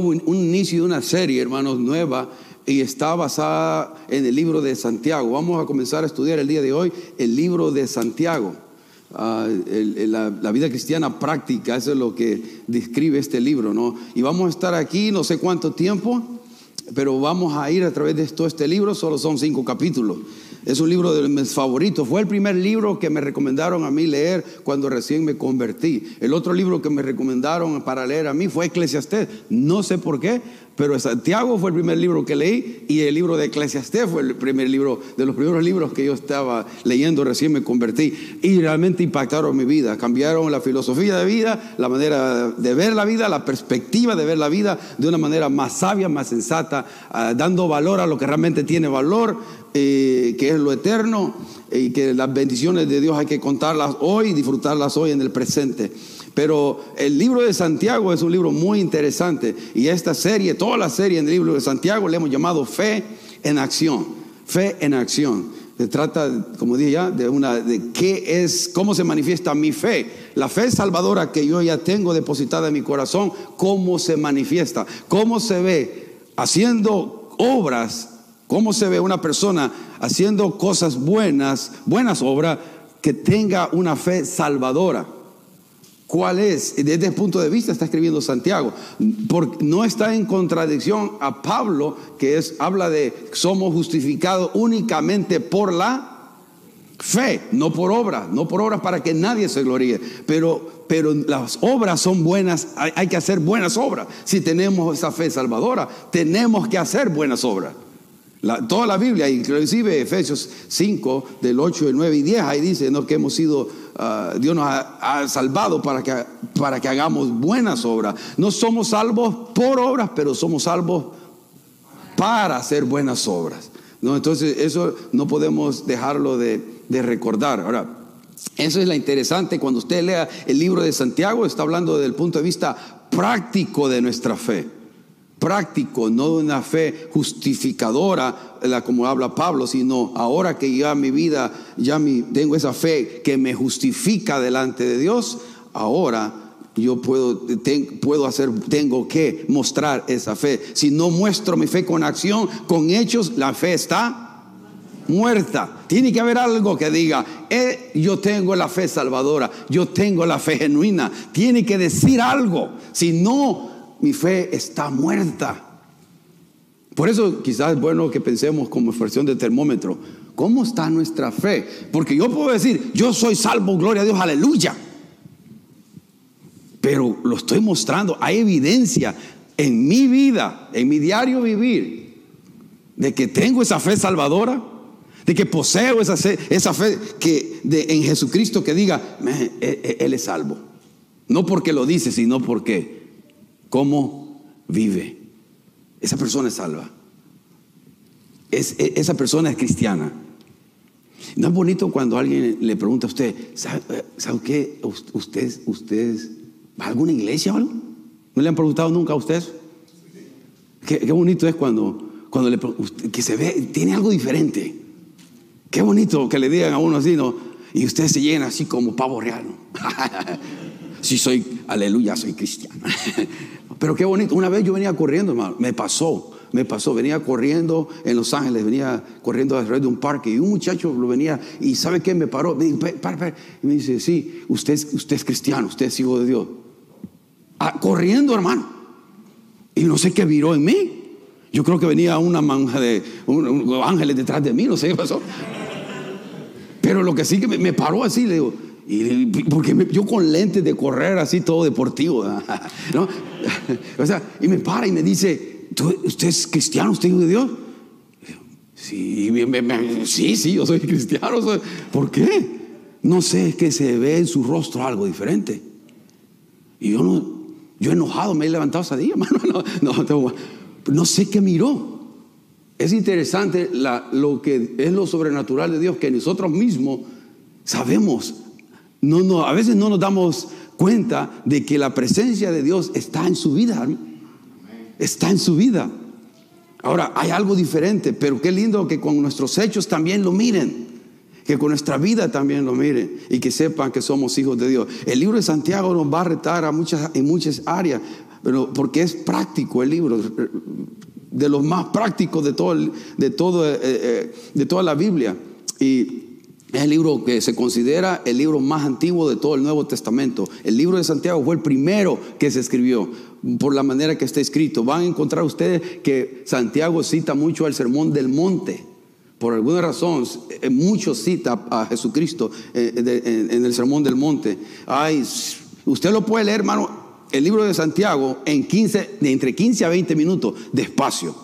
un, inicio de una serie, hermanos, nueva y está basada en el libro de Santiago. Vamos a comenzar a estudiar el día de hoy el libro de Santiago. Ah, la, vida cristiana práctica, eso es lo que describe este libro, ¿no? Y vamos a estar aquí no sé cuánto tiempo, pero vamos a ir a través de todo este libro, solo son cinco capítulos. Es un libro de mis favoritos. Fue el primer libro que me recomendaron a mí leer cuando recién me convertí. El otro libro que me recomendaron para leer a mí fue Eclesiastés. No sé por qué, pero Santiago fue el primer libro que leí y el libro de Eclesiastés fue el primer libro, de los primeros libros que yo estaba leyendo recién me convertí y realmente impactaron mi vida, cambiaron la filosofía de vida, la manera de ver la vida, la perspectiva de ver la vida de una manera más sabia, más sensata, ah, dando valor a lo que realmente tiene valor, eh, que es lo eterno y que las bendiciones de Dios hay que contarlas hoy y disfrutarlas hoy en el presente. Pero el libro de Santiago es un libro muy interesante y esta serie, toda la serie en el libro de Santiago le hemos llamado fe en acción, fe en acción. Se trata, como dije ya, de una de qué es, cómo se manifiesta mi fe, la fe salvadora que yo ya tengo depositada en mi corazón, cómo se manifiesta, cómo se ve haciendo obras, cómo se ve una persona haciendo cosas buenas, buenas obras que tenga una fe salvadora. ¿Cuál es? Desde ese punto de vista está escribiendo Santiago. Porque no está en contradicción a Pablo, que es, habla de somos justificados únicamente por la fe, no por obras, no por obras para que nadie se gloríe. Pero, pero las obras son buenas, hay, que hacer buenas obras. Si tenemos esa fe salvadora, tenemos que hacer buenas obras. Toda la Biblia, inclusive Efesios 5, del 8, 9 y 10, ahí dice ¿no? que hemos sido Ah, Dios nos ha, salvado para que, para que hagamos buenas obras. No somos salvos por obras, pero somos salvos para hacer buenas obras. ¿no? Entonces eso no podemos dejarlo de, de recordar. Ahora, eso es la interesante. Cuando usted lea el libro de Santiago, está hablando desde el punto de vista práctico de nuestra fe práctico, no de una fe justificadora, la como habla Pablo, sino ahora que ya mi vida, ya mi, tengo esa fe que me justifica delante de Dios, ahora yo puedo, puedo hacer, tengo que mostrar esa fe. Si no muestro mi fe con acción, con hechos, la fe está muerta. Tiene que haber algo que diga, eh, yo tengo la fe salvadora, yo tengo la fe genuina. Tiene que decir algo. Si no, mi fe está muerta. Por eso quizás es bueno que pensemos como expresión de termómetro, ¿cómo está nuestra fe? Porque yo puedo decir, yo soy salvo, gloria a Dios, aleluya. Pero lo estoy mostrando, hay evidencia en mi vida, en mi diario vivir, de que tengo esa fe salvadora, de que poseo esa, esa fe que en Jesucristo que diga, e, e, Él es salvo. No porque lo dice, sino porque cómo vive. Esa persona es salva. Es, e, esa persona es cristiana. ¿No es bonito cuando alguien le pregunta a usted, ¿sabe, ¿sabe qué? ¿Usted, ¿Usted va a alguna iglesia o algo? ¿No le han preguntado nunca a usted? Qué, bonito es cuando, cuando le, que se ve, tiene algo diferente. Qué bonito que le digan a uno así, ¿no? Y usted se llena así como pavo real. Si soy, aleluya, soy cristiano. Pero qué bonito. Una vez yo venía corriendo, hermano. Me pasó, me pasó. Venía corriendo en Los Ángeles, venía corriendo alrededor de un parque y un muchacho lo venía y ¿sabe qué? Me paró. Me Y me dice, sí, usted, usted es cristiano, usted es hijo de Dios. Ah, corriendo, hermano. Y no sé qué viró en mí. Yo creo que venía una manja de ángeles detrás de mí, no sé qué pasó. Pero lo que sí que me paró así, le digo, y, porque yo con lentes de correr así todo deportivo, ¿no? O sea, y me para y me dice, ¿usted es cristiano? ¿Usted es de Dios? Sí, sí, sí, yo soy cristiano. ¿Por qué? No sé, es que se ve en su rostro algo diferente. Y yo no, yo enojado me he levantado ese día, hermano. No, no, no sé qué miró. Es interesante lo que es lo sobrenatural de Dios, que nosotros mismos sabemos no, no, a veces no nos damos cuenta de que la presencia de Dios está en su vida. Está en su vida. Ahora, hay algo diferente, pero qué lindo que con nuestros hechos también lo miren. Que con nuestra vida también lo miren y que sepan que somos hijos de Dios. El libro de Santiago nos va a retar a muchas, en muchas áreas pero porque es práctico el libro, de los más prácticos de, de, todo, eh, eh, de toda la Biblia. Y es el libro que se considera el libro más antiguo de todo el Nuevo Testamento. El libro de Santiago fue el primero que se escribió por la manera que está escrito. Van a encontrar ustedes que Santiago cita mucho al Sermón del Monte. Por alguna razón, eh, mucho cita a Jesucristo en el Sermón del Monte. Ay, usted lo puede leer, hermano, el libro de Santiago en 15, de entre 15 a 20 minutos, despacio.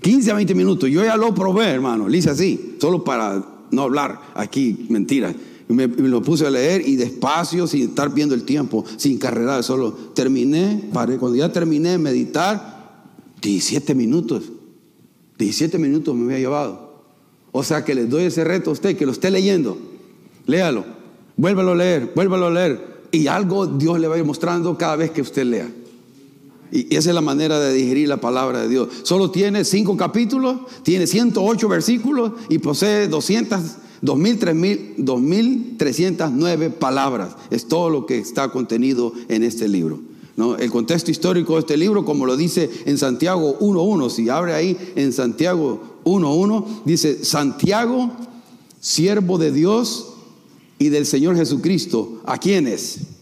15 a 20 minutos. Yo ya lo probé, hermano. Le así, solo para no hablar aquí mentiras. Me, lo puse a leer y despacio, sin estar viendo el tiempo, sin carrerar, solo terminé, paré. Cuando ya terminé de meditar, 17 minutos. 17 minutos me había llevado. O sea que les doy ese reto a usted, que lo esté leyendo. Léalo. Vuélvalo a leer, vuélvalo a leer. Y algo Dios le va a ir mostrando cada vez que usted lea. Y esa es la manera de digerir la palabra de Dios. Solo tiene cinco capítulos, tiene 108 versículos y posee 200, 2.309 palabras. Es todo lo que está contenido en este libro. ¿no? El contexto histórico de este libro, como lo dice en Santiago 1.1, si abre ahí en Santiago 1.1, dice, Santiago, siervo de Dios y del Señor Jesucristo. ¿A quiénes?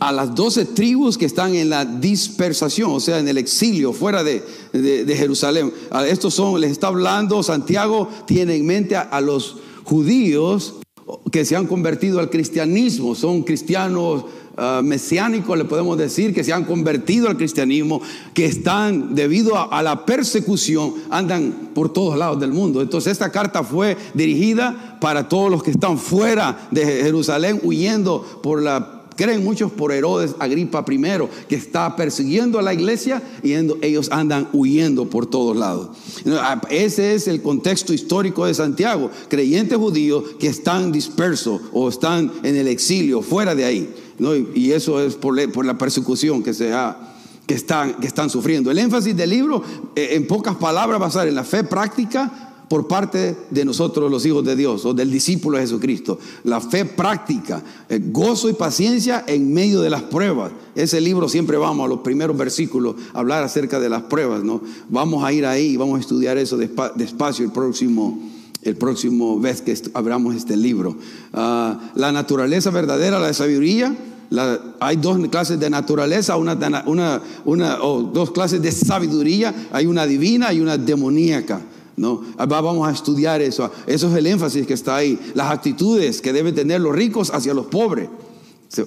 A las doce tribus que están en la dispersación, o sea, en el exilio, fuera de, Jerusalén. A estos son, les está hablando, Santiago tiene en mente a los judíos que se han convertido al cristianismo, son cristianos Ah, mesiánicos, le podemos decir, que se han convertido al cristianismo, que están, debido a, la persecución, andan por todos lados del mundo. Entonces esta carta fue dirigida para todos los que están fuera de Jerusalén, huyendo por la creen muchos por Herodes Agripa I, que está persiguiendo a la iglesia y ellos andan huyendo por todos lados. Ah, ese es el contexto histórico de Santiago, creyentes judíos que están dispersos o están en el exilio, fuera de ahí. Y, eso es por, la persecución que, se que, están, que están sufriendo. El énfasis del libro, eh, en pocas palabras, va a ser en la fe práctica por parte de nosotros los hijos de Dios o del discípulo de Jesucristo. La fe práctica, eh, gozo y paciencia en medio de las pruebas. Ese libro siempre vamos a los primeros versículos a hablar acerca de las pruebas, ¿no? Vamos a ir ahí y vamos a estudiar eso despacio el próximo el próximo vez que abramos este libro. Ah, la naturaleza verdadera, la sabiduría. hay dos clases de naturaleza, una, o dos clases de sabiduría. Hay una divina y una demoníaca. ¿No? Ah, vamos a estudiar eso. Eso es el énfasis que está ahí. Las actitudes que deben tener los ricos hacia los pobres.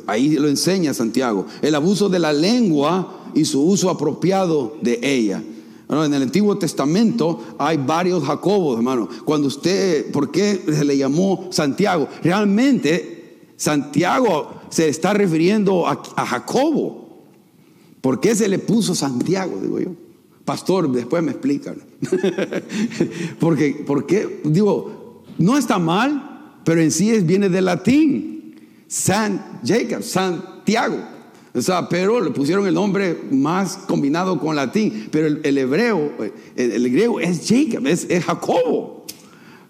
Ahí lo enseña Santiago. El abuso de la lengua y su uso apropiado de ella en el Antiguo Testamento hay varios Jacobos, hermano. Cuando usted, ¿por qué se le llamó Santiago? Realmente Santiago se está refiriendo a, Jacobo. ¿Por qué se le puso Santiago? Digo yo. Pastor, después me explican. porque, porque, digo, no está mal, pero en sí es, viene del latín. San Jacob, Santiago. O sea, pero le pusieron el nombre más combinado con latín. Pero el, hebreo, el, griego es Jacob, es, Jacobo.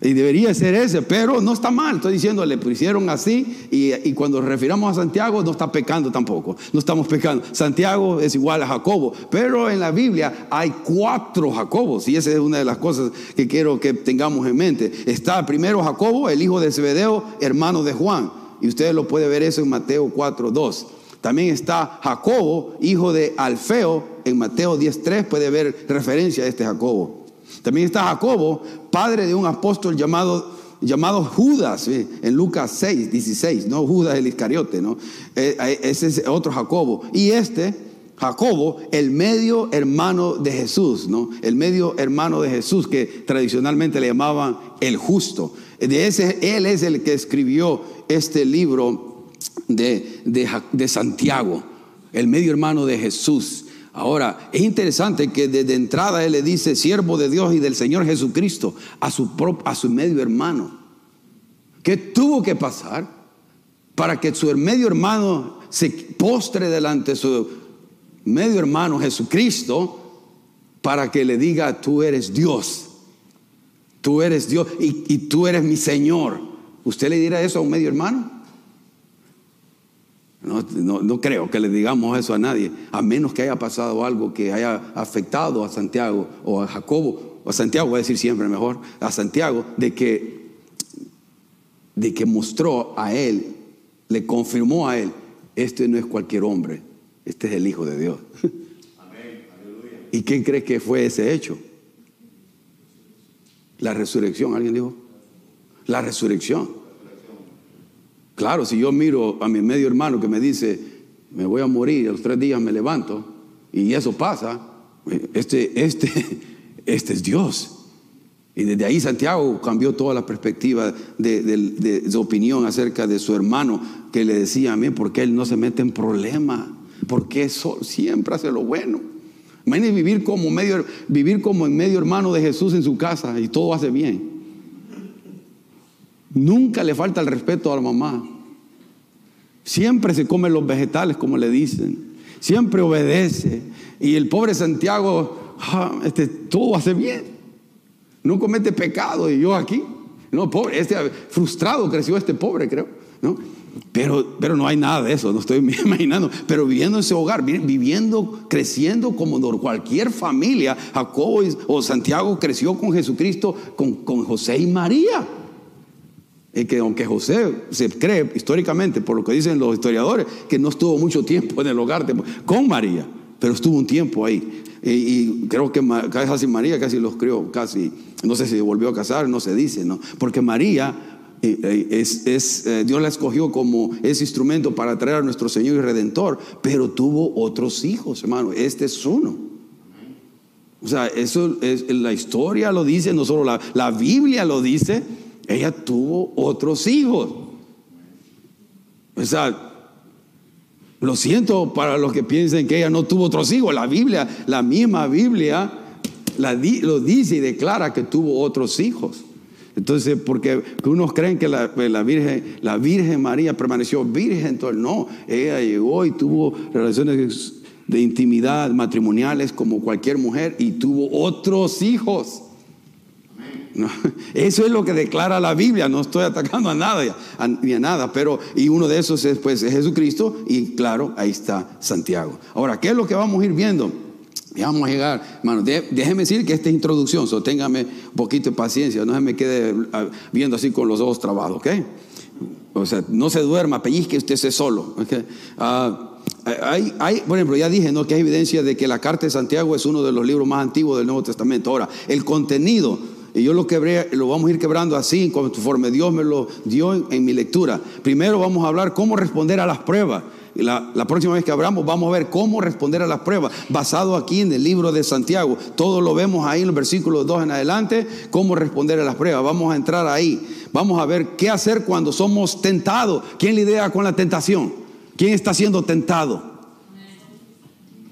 Y debería ser ese, pero no está mal. Estoy diciendo, le pusieron así. Y, y cuando refiramos a Santiago, no está pecando tampoco. No estamos pecando. Santiago es igual a Jacobo. Pero en la Biblia hay cuatro Jacobos. Y esa es una de las cosas que quiero que tengamos en mente. Está primero Jacobo, el hijo de Zebedeo, hermano de Juan. Y usted lo puede ver eso en Mateo 4, 2. También está Jacobo, hijo de Alfeo, en Mateo 10.3 puede ver referencia a este Jacobo. También está Jacobo, padre de un apóstol llamado, llamado Judas, en Lucas 6, 16, no Judas el Iscariote, ¿no? Eh, eh, ese es otro Jacobo. Y este, Jacobo, el medio hermano de Jesús, ¿no? El medio hermano de Jesús que tradicionalmente le llamaban el justo. De ese, él es el que escribió este libro de, Santiago, el medio hermano de Jesús. Ahora, es interesante que desde entrada él le dice, siervo de Dios y del Señor Jesucristo, a su, a su medio hermano. ¿Qué tuvo que pasar para que su medio hermano se postre delante de su medio hermano Jesucristo para que le diga, tú eres Dios, tú eres Dios y, y tú eres mi Señor? ¿Usted le dirá eso a un medio hermano? No, creo que le digamos eso a nadie, a menos que haya pasado algo que haya afectado a Santiago o a Jacobo, o a Santiago, voy a decir siempre mejor, a Santiago, de que, de que mostró a él, le confirmó a él, este no es cualquier hombre, este es el Hijo de Dios. ¿Y qué cree que fue ese hecho? La resurrección, ¿alguien dijo? La resurrección. Claro, si yo miro a mi medio hermano que me dice, me voy a morir, a los tres días me levanto, y eso pasa, este, este, este es Dios. Y desde ahí Santiago cambió toda la perspectiva de, su opinión acerca de su hermano, que le decía a mí, ¿por qué él no se mete en problemas? Porque siempre hace lo bueno. Imagínese vivir como, medio, vivir como en medio hermano de Jesús en su casa y todo hace bien. Nunca le falta el respeto a la mamá. Siempre se come los vegetales, como le dicen. Siempre obedece. Y el pobre Santiago, ah, este, todo hace bien. No comete pecado. Y yo aquí, no, pobre, este frustrado creció este pobre, creo. ¿no? Pero, pero no hay nada de eso, no estoy imaginando. Pero viviendo en ese hogar, viviendo, creciendo como cualquier familia, Jacobo o Santiago creció con Jesucristo, con, con José y María. Y que aunque José se cree históricamente, por lo que dicen los historiadores, que no estuvo mucho tiempo en el hogar con María, pero estuvo un tiempo ahí. Y, creo que casi María casi los crió, casi, no sé si volvió a casar, no se dice, ¿no? Porque María eh, eh, es, eh, Dios la escogió como ese instrumento para traer a nuestro Señor y Redentor, pero tuvo otros hijos, hermano, este es uno. O sea, eso es, la historia lo dice, no solo la Biblia lo dice ella tuvo otros hijos. O sea, lo siento para los que piensen que ella no tuvo otros hijos. La Biblia, la misma Biblia, lo dice y declara que tuvo otros hijos. Entonces, porque unos creen que la, Virgen, la Virgen María permaneció virgen, entonces no, ella llegó y tuvo relaciones de intimidad matrimoniales como cualquier mujer y tuvo otros hijos. Eso es lo que declara la Biblia, no estoy atacando a nada ni a nada, pero y uno de esos es pues Jesucristo y claro, ahí está Santiago. Ahora, ¿qué es lo que vamos a ir viendo? Ya vamos a llegar, hermano, déjeme decir que esta es introducción, so téngame un poquito de paciencia, no se me quede ah, viendo así con los ojos trabados, ¿ok? O sea, no se duerma, pellizque usted se solo, ¿ok? Hay, hay, por ejemplo, ya dije ¿no? que hay evidencia de que la carta de Santiago es uno de los libros más antiguos del Nuevo Testamento. Ahora, el contenido y yo lo quebré, lo vamos a ir quebrando así, conforme Dios me lo dio en, mi lectura. Primero vamos a hablar cómo responder a las pruebas. La, la, próxima vez que abramos vamos a ver cómo responder a las pruebas, basado aquí en el libro de Santiago. Todo lo vemos ahí en los versículos 2 en adelante, cómo responder a las pruebas. Vamos a entrar ahí. Vamos a ver qué hacer cuando somos tentados. ¿Quién lidia con la tentación? ¿Quién está siendo tentado?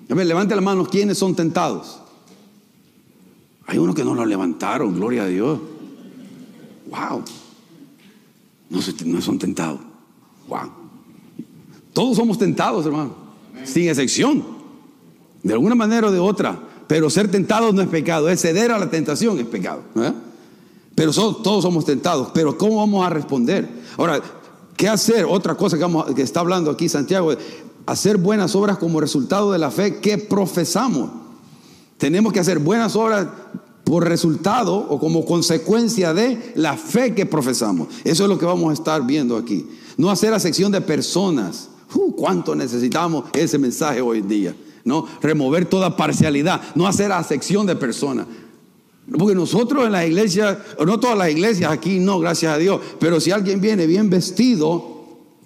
A ver, levante las manos, ¿quiénes son tentados? Hay unos que no lo levantaron, gloria a Dios. Wow. No, son tentados. Wow. Todos somos tentados, hermano. Sin excepción. De alguna manera o de otra. Pero ser tentados no es pecado. Es ceder a la tentación es pecado. Pero todos somos tentados. Pero ¿cómo vamos a responder? Ahora, ¿qué hacer? Otra cosa que, que está hablando aquí Santiago. Hacer buenas obras como resultado de la fe que profesamos. Tenemos que hacer buenas obras por resultado o como consecuencia de la fe que profesamos. Eso es lo que vamos a estar viendo aquí. No hacer a sección de personas. Uh, ¿Cuánto necesitamos ese mensaje hoy en día? ¿No? Remover toda parcialidad. No hacer a sección de personas. Porque nosotros en las iglesias, no todas las iglesias aquí, no, gracias a Dios, pero si alguien viene bien vestido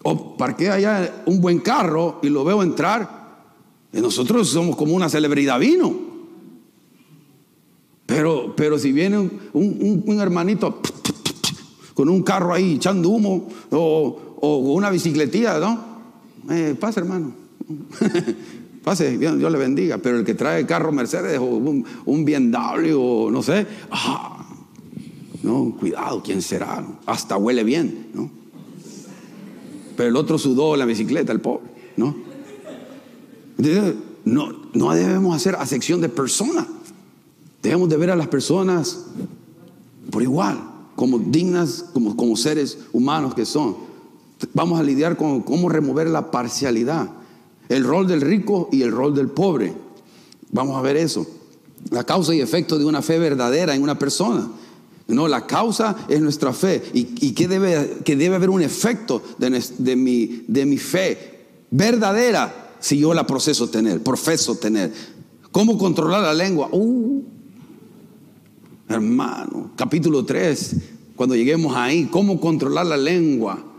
o parquea allá un buen carro y lo veo entrar, nosotros somos como una celebridad vino. Pero, pero si viene un, hermanito con un carro ahí echando humo o, una bicicletilla, ¿no? Eh, pase, hermano. pase, Dios, le bendiga. Pero el que trae carro Mercedes o un, un BMW o no sé, ah, no, cuidado, ¿quién será? Hasta huele bien, ¿no? Pero el otro sudó la bicicleta, el pobre, ¿no? No, no debemos hacer acepción de personas. Debemos de ver a las personas por igual, como dignas, como, como seres humanos que son. vamos a lidiar con cómo remover la parcialidad, el rol del rico y el rol del pobre. Vamos a ver eso. La causa y efecto de una fe verdadera en una persona. No, la causa es nuestra fe. ¿Y, que, debe, que debe haber un efecto de, mi, de mi fe verdadera si yo la proceso tener, profeso tener? ¿Cómo controlar la lengua? Uh, hermano, capítulo 3, cuando lleguemos ahí, ¿cómo controlar la lengua?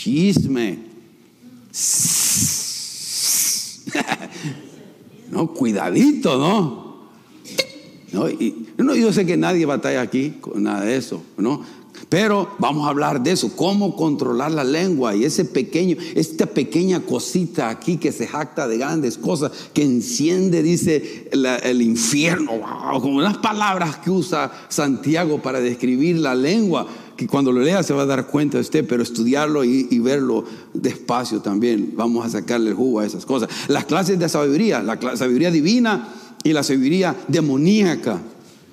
chisme. no, cuidadito, ¿no? ¿no? Y, no, yo sé que nadie batalla aquí con nada de eso, ¿no? Pero vamos a hablar de eso, cómo controlar la lengua y ese pequeño, esta pequeña cosita aquí que se jacta de grandes cosas, que enciende, dice el infierno, como unas palabras que usa Santiago para describir la lengua, que cuando lo lea se va a dar cuenta usted, pero estudiarlo y, y verlo despacio también, vamos a sacarle el jugo a esas cosas. Las clases de sabiduría, la sabiduría divina y la sabiduría demoníaca.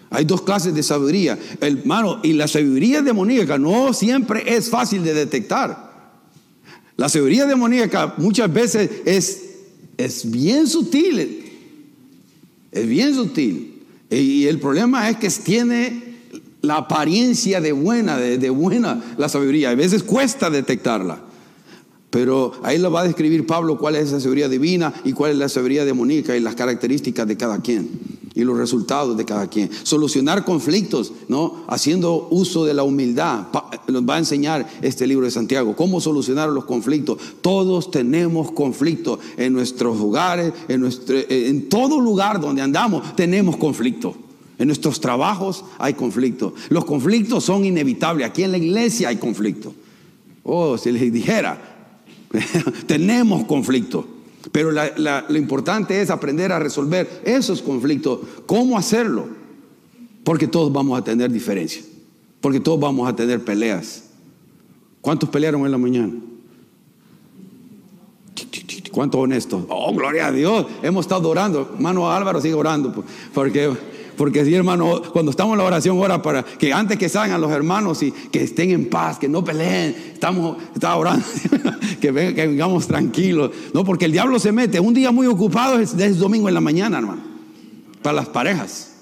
Hay dos clases de sabiduría. Hermano, y la sabiduría demoníaca no siempre es fácil de detectar. La sabiduría demoníaca muchas veces es, es bien sutil. Es bien sutil. Y el problema es que tiene la apariencia de buena, de, de buena la sabiduría. A veces cuesta detectarla. Pero ahí lo va a describir Pablo cuál es esa sabiduría divina y cuál es la sabiduría demoníaca y las características de cada quien y los resultados de cada quien. Solucionar conflictos, ¿no? Haciendo uso de la humildad. Nos va a enseñar este libro de Santiago cómo solucionar los conflictos. Todos tenemos conflictos en nuestros hogares, en, nuestro, en todo lugar donde andamos tenemos conflictos. En nuestros trabajos hay conflictos. Los conflictos son inevitables. Aquí en la iglesia hay conflictos. Oh, si les dijera, Tenemos conflictos. Pero lo importante es aprender a resolver esos conflictos. ¿Cómo hacerlo? Porque todos vamos a tener diferencias. Porque todos vamos a tener peleas. ¿Cuántos pelearon en la mañana? ¿Cuántos honestos? Oh, gloria a Dios. Hemos estado orando. Hermano Álvaro sigue orando. Pues, porque porque si hermano, cuando estamos en la oración, ora para que antes que salgan los hermanos y que estén en paz, que no peleen, estamos, orando, que, vengamos tranquilos. No, porque el diablo se mete. Un día muy ocupado es, es domingo en la mañana, hermano. Para las parejas.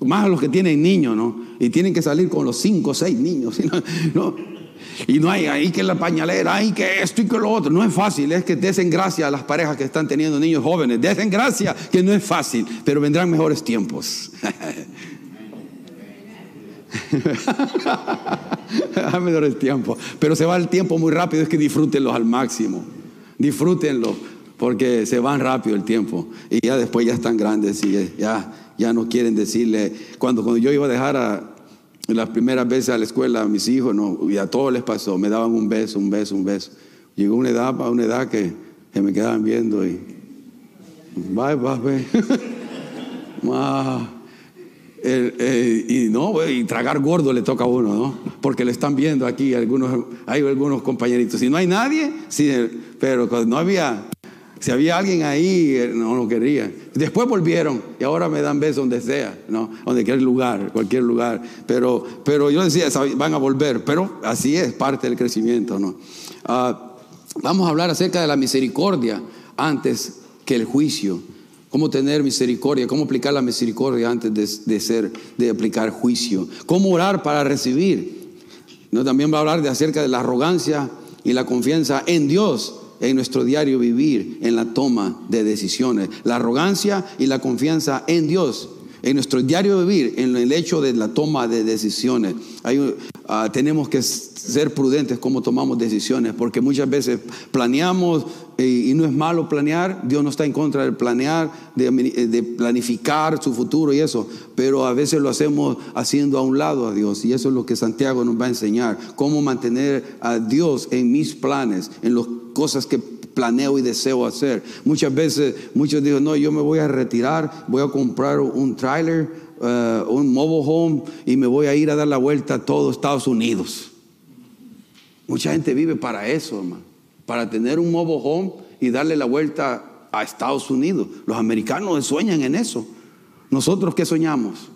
Más a los que tienen niños, ¿no? Y tienen que salir con los cinco o seis niños. ¿no? Y no hay ahí que la pañalera, hay que esto y que lo otro. No es fácil, es que desen gracia a las parejas que están teniendo niños jóvenes. Desen gracia que no es fácil, pero vendrán mejores tiempos. mejores tiempos. Pero se va el tiempo muy rápido, es que disfrútenlos al máximo. Disfrútenlo, porque se van rápido el tiempo. Y ya después ya están grandes y ya, ya no quieren decirle. Cuando, cuando yo iba a dejar a, las primeras veces a la escuela a mis hijos, no, y a todos les pasó, me daban un beso, un beso, un beso. Llegó una edad, una edad que, que me quedaban viendo y, bye, bye, y no, y tragar gordo le toca a uno, ¿no? Porque le están viendo aquí algunos, hay algunos compañeritos. Si no hay nadie, sí, pero cuando no había si había alguien ahí, eh, no lo quería. Después volvieron y ahora me dan besos donde sea, ¿no? Donde cualquier lugar, cualquier lugar. Pero, pero yo decía, van a volver, pero así es parte del crecimiento, ¿no? Ah, vamos a hablar acerca de la misericordia antes que el juicio. Cómo tener misericordia, cómo aplicar la misericordia antes de, ser, de aplicar juicio. Cómo orar para recibir. ¿No? También va a hablar de acerca de la arrogancia y la confianza en Dios en nuestro diario vivir, en la toma de decisiones. La arrogancia y la confianza en Dios, en nuestro diario vivir, en el hecho de la toma de decisiones. Ah, tenemos que ser prudentes como tomamos decisiones, porque muchas veces planeamos y, no es malo planear, Dios no está en contra del planear, de, de, planificar su futuro y eso, pero a veces lo hacemos haciendo a un lado a Dios y eso es lo que Santiago nos va a enseñar, cómo mantener a Dios en mis planes, en las cosas que planeo y deseo hacer. Muchas veces, muchos dicen, no, yo me voy a retirar, voy a comprar un trailer, uh, un mobile home y me voy a ir a dar la vuelta a todo Estados Unidos. Mucha gente vive para eso, hermano, para tener un mobile home y darle la vuelta a Estados Unidos. Los americanos sueñan en eso. Nosotros qué soñamos?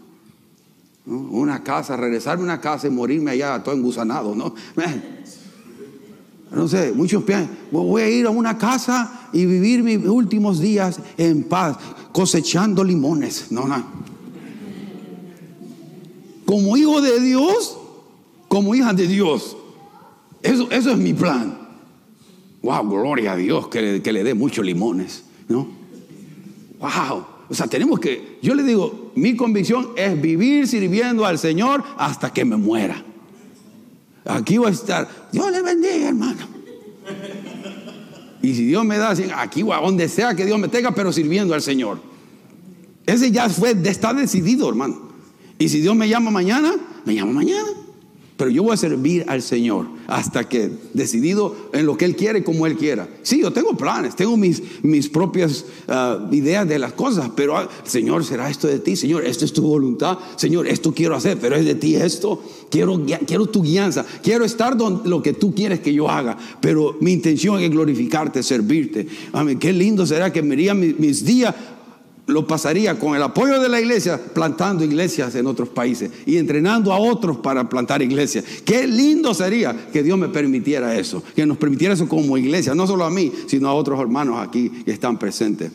Una casa, regresarme a una casa y morirme allá todo engusanado, ¿no? no sé, muchos piensan, voy a ir a una casa y vivir mis últimos días en paz, cosechando limones. No, no. Como hijo de Dios, como hija de Dios. Eso, eso es mi plan. Wow, gloria a Dios que le, que le dé muchos limones, ¿no? Wow. O sea, tenemos que, yo le digo, mi convicción es vivir sirviendo al Señor hasta que me muera. Aquí voy a estar. Dios le bendiga, hermano. Y si Dios me da, aquí a donde sea que Dios me tenga, pero sirviendo al Señor. Ese ya fue, está decidido, hermano. Y si Dios me llama mañana, me llama mañana. Pero yo voy a servir al Señor hasta que decidido en lo que Él quiere como Él quiera. Sí, yo tengo planes, tengo mis, mis propias ah, ideas de las cosas, pero ah, Señor, será esto de ti, Señor, esto es tu voluntad, Señor, esto quiero hacer, pero es de ti esto, quiero, quiero tu guianza, quiero estar donde lo que tú quieres que yo haga, pero mi intención es glorificarte, servirte. Amén, qué lindo será que me mis, mis días lo pasaría con el apoyo de la iglesia plantando iglesias en otros países y entrenando a otros para plantar iglesias. Qué lindo sería que Dios me permitiera eso, que nos permitiera eso como iglesia, no solo a mí, sino a otros hermanos aquí que están presentes.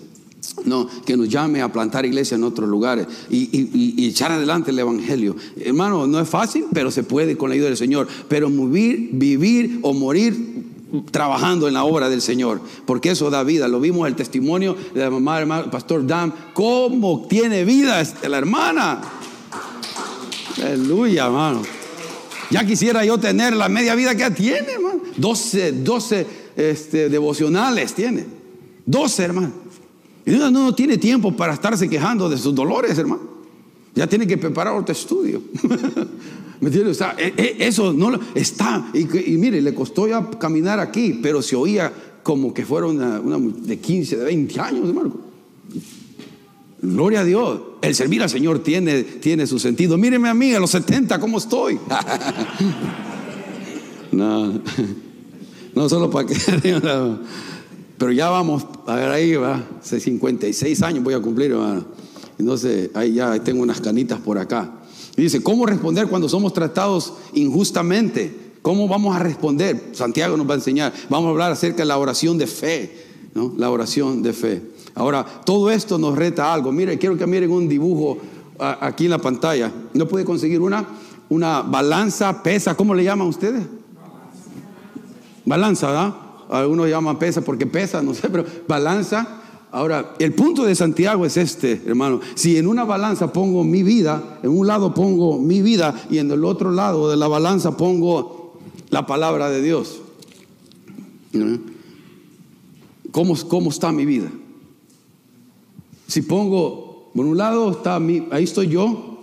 No, que nos llame a plantar iglesias en otros lugares y, y, echar adelante el Evangelio. Hermano, no es fácil, pero se puede con la ayuda del Señor. Pero vivir, vivir o morir trabajando en la obra del Señor, porque eso da vida. Lo vimos el testimonio de la mamá del pastor Dam, cómo tiene vida la hermana. Aleluya, hermano. Ya quisiera yo tener la media vida que tiene, hermano. 12, 12 este, devocionales tiene. 12, hermano. Y no, no tiene tiempo para estarse quejando de sus dolores, hermano. Ya tiene que preparar otro estudio. ¿Me entiendes? E, e, eso no está. Y, mire, le costó ya caminar aquí, pero se oía como que fuera una, de 15, de 20 años, hermano. Gloria a Dios. El servir al Señor tiene, tiene su sentido. Míreme a mí, a los 70, ¿cómo estoy? no, no solo para que. Pero ya vamos, a ver ahí, va. Hace 56 años voy a cumplir, hermano. Entonces, ahí ya tengo unas canitas por acá dice, ¿cómo responder cuando somos tratados injustamente? ¿Cómo vamos a responder? Santiago nos va a enseñar. Vamos a hablar acerca de la oración de fe, ¿no? La oración de fe. Ahora, todo esto nos reta algo. Mire, quiero que miren un dibujo aquí en la pantalla. ¿No puede conseguir una? Una balanza, pesa, ¿cómo le llaman ustedes? Balanza, ¿verdad? Algunos llaman pesa porque pesa, no sé, pero balanza Ahora, el punto de Santiago es este, hermano. Si en una balanza pongo mi vida, en un lado pongo mi vida y en el otro lado de la balanza pongo la palabra de Dios. ¿Cómo, cómo está mi vida? Si pongo, por un lado está mi, ahí estoy yo,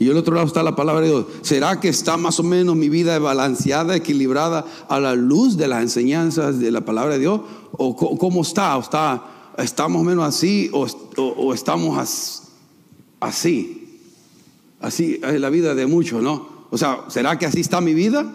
y el otro lado está la palabra de Dios. ¿Será que está más o menos mi vida balanceada, equilibrada a la luz de las enseñanzas de la palabra de Dios? ¿O cómo está? ¿O está estamos menos así o, estamos así. Así es la vida de muchos, ¿no? O sea, ¿será que así está mi vida?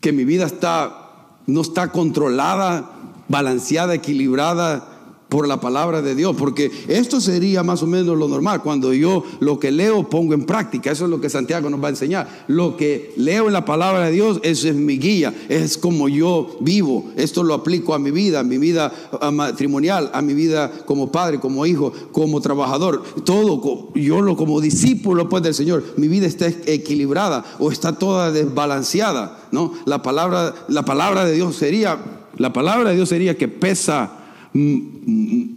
Que mi vida está, no está controlada, balanceada, equilibrada por la palabra de Dios, porque esto sería más o menos lo normal. Cuando yo lo que leo pongo en práctica, eso es lo que Santiago nos va a enseñar. Lo que leo en la palabra de Dios, eso es mi guía, es como yo vivo. Esto lo aplico a mi vida, a mi vida matrimonial, a mi vida como padre, como hijo, como trabajador. Todo, yo lo como discípulo pues del Señor, mi vida está equilibrada o está toda desbalanceada, ¿no? La palabra, la palabra de Dios sería, la palabra de Dios sería que pesa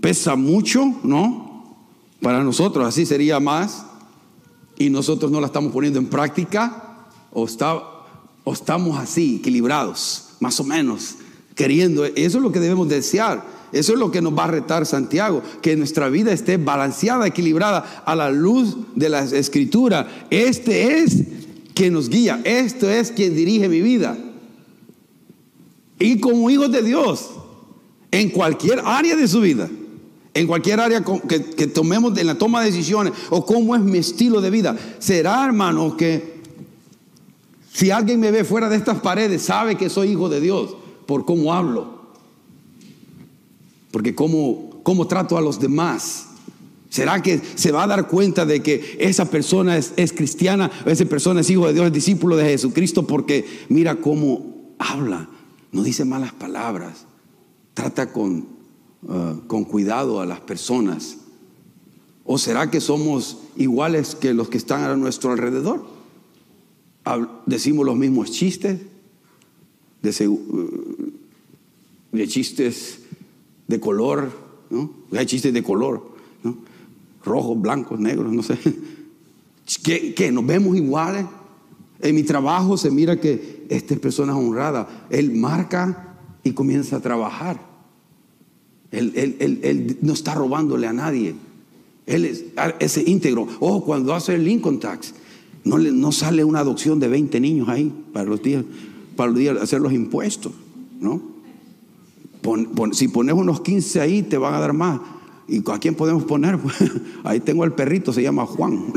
pesa mucho, ¿no? Para nosotros así sería más y nosotros no la estamos poniendo en práctica o, está, o estamos así, equilibrados, más o menos, queriendo. Eso es lo que debemos desear. Eso es lo que nos va a retar Santiago, que nuestra vida esté balanceada, equilibrada a la luz de la escritura. Este es quien nos guía, esto es quien dirige mi vida. Y como hijos de Dios, en cualquier área de su vida, en cualquier área que, tomemos en la toma de decisiones o cómo es mi estilo de vida, será, hermano, que si alguien me ve fuera de estas paredes, sabe que soy hijo de Dios por cómo hablo, porque cómo, cómo trato a los demás. ¿Será que se va a dar cuenta de que esa persona es, es cristiana, esa persona es hijo de Dios, es discípulo de Jesucristo, porque mira cómo habla? no dice malas palabras, trata con, uh, con cuidado a las personas. ¿O será que somos iguales que los que están a nuestro alrededor? Decimos los mismos chistes, de, uh, de chistes de color, ¿no? Hay chistes de color, ¿no? Rojos, blancos, negros, no sé. ¿Qué, ¿Qué? ¿Nos vemos iguales? En mi trabajo se mira que esta persona es honrada. Él marca y comienza a trabajar. Él, él, él, no está robándole a nadie. Él es ese íntegro. Ojo, cuando hace el Lincoln Tax, no, no sale una adopción de 20 niños ahí para los días, para los días hacer los impuestos, ¿no? si pones unos 15 ahí, te van a dar más. ¿Y a quién podemos poner? ahí tengo el perrito, se llama Juan.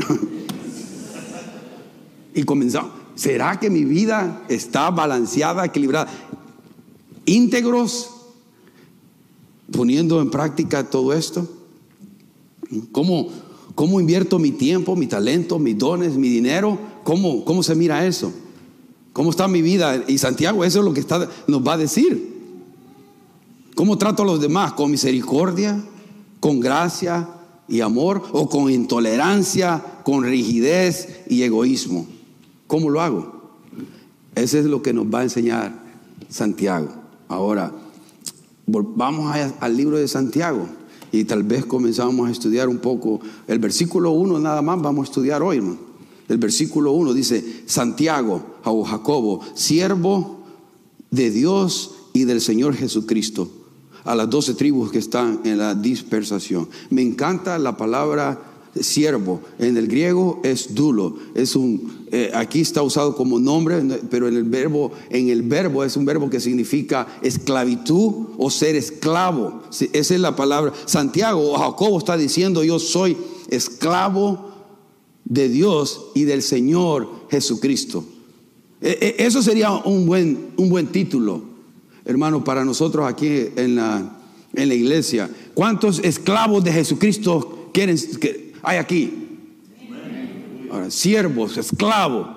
y comenzamos. ¿Será que mi vida está balanceada, equilibrada? Íntegros, poniendo en práctica todo esto. ¿Cómo, cómo invierto mi tiempo, mi talento, mis dones, mi dinero? ¿Cómo, cómo se mira eso? ¿Cómo está mi vida? Y Santiago, eso es lo que está, nos va a decir. ¿Cómo trato a los demás? ¿Con misericordia? ¿Con gracia y amor? ¿O con intolerancia, con rigidez y egoísmo? ¿Cómo lo hago? Ese es lo que nos va a enseñar Santiago. Ahora, vamos al libro de Santiago y tal vez comenzamos a estudiar un poco el versículo 1 nada más vamos a estudiar hoy, hermano. El versículo 1 dice, Santiago o Jacobo, siervo de Dios y del Señor Jesucristo a las doce tribus que están en la dispersación. Me encanta la palabra siervo. En el griego es dulo. Es un, eh, aquí está usado como nombre, pero en el verbo, en el verbo es un verbo que significa esclavitud o ser esclavo. Esa es la palabra. Santiago o Jacobo está diciendo yo soy esclavo de Dios y del Señor Jesucristo. E, e, eso sería un buen, un buen título hermano, para nosotros aquí en la, en la iglesia. ¿Cuántos esclavos de Jesucristo quieren hay aquí? Siervos, esclavos.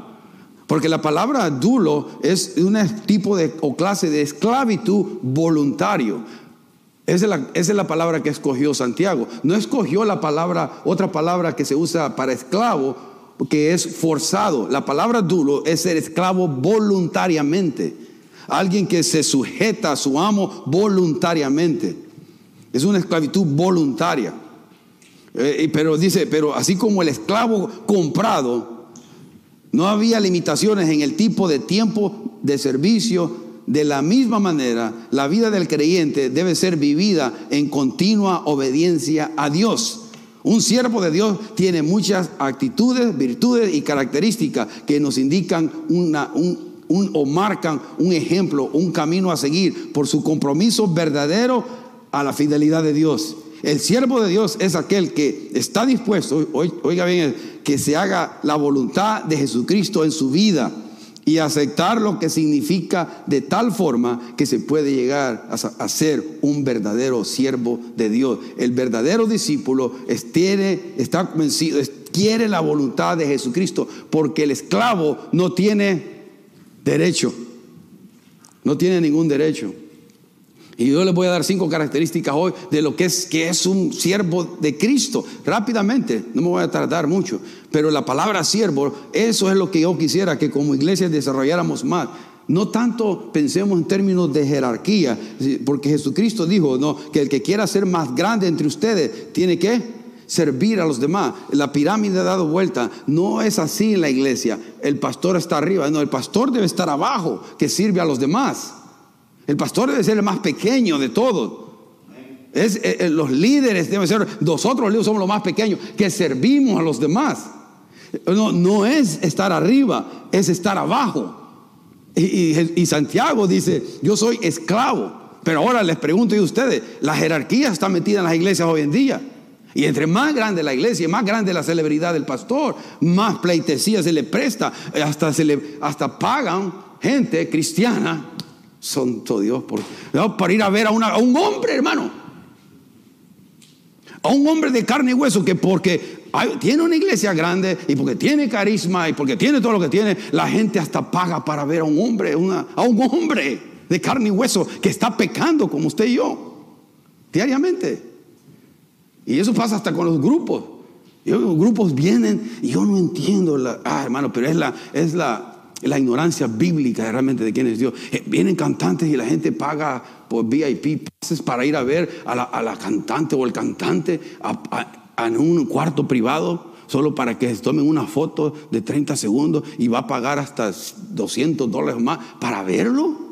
Porque la palabra dulo es un tipo de o clase de esclavitud voluntario. Esa es, la, esa es la palabra que escogió Santiago. No escogió la palabra, otra palabra que se usa para esclavo, que es forzado. La palabra dulo es ser esclavo voluntariamente alguien que se sujeta a su amo voluntariamente. Es una esclavitud voluntaria. Eh, pero dice, pero así como el esclavo comprado, no había limitaciones en el tipo de tiempo de servicio. De la misma manera, la vida del creyente debe ser vivida en continua obediencia a Dios. Un siervo de Dios tiene muchas actitudes, virtudes y características que nos indican una, un, o marcan un ejemplo, un camino a seguir por su compromiso verdadero a la fidelidad de Dios. El siervo de Dios es aquel que está dispuesto, oiga bien, que se haga la voluntad de Jesucristo en su vida y aceptar lo que significa de tal forma que se puede llegar a, ser un verdadero siervo de Dios. El verdadero discípulo tiene, está convencido, quiere la voluntad de Jesucristo, porque el esclavo no tiene derecho. No tiene ningún derecho. Y yo les voy a dar cinco características hoy de lo que es que es un siervo de Cristo. Rápidamente, no me voy a tardar mucho, pero la palabra siervo, eso es lo que yo quisiera que como iglesia desarrolláramos más. No tanto pensemos en términos de jerarquía, porque Jesucristo dijo, no, que el que quiera ser más grande entre ustedes tiene que servir a los demás. La pirámide ha dado vuelta. No es así en la iglesia. El pastor está arriba. No, el pastor debe estar abajo, que sirve a los demás. El pastor debe ser el más pequeño de todos. Es, eh, eh, los líderes deben ser, nosotros los somos los más pequeños, que servimos a los demás. No, no es estar arriba, es estar abajo. Y, y Santiago dice, yo soy esclavo. Pero ahora les pregunto a ustedes, la jerarquía está metida en las iglesias hoy en día. Y entre más grande la iglesia, más grande la celebridad del pastor, más pleitesía se le presta, hasta, se le, hasta pagan gente cristiana, santo Dios, por, para ir a ver a, un hombre, hermano. A un hombre de carne y hueso que porque tiene una iglesia grande y porque tiene carisma y porque tiene todo lo que tiene, la gente hasta paga para ver a un hombre, a un hombre. de carne y hueso que está pecando como usted y yo, diariamente. Y eso pasa hasta con los grupos. los grupos vienen y yo no entiendo, ah hermano, pero es la, es la, la ignorancia bíblica realmente de quién es Dios. Eh, vienen cantantes y la gente paga por VIP pases para ir a ver a la, cantante o el cantante en un cuarto privado solo para que tomen una foto de 30 segundos y va a pagar hasta 200 dólares más para verlo.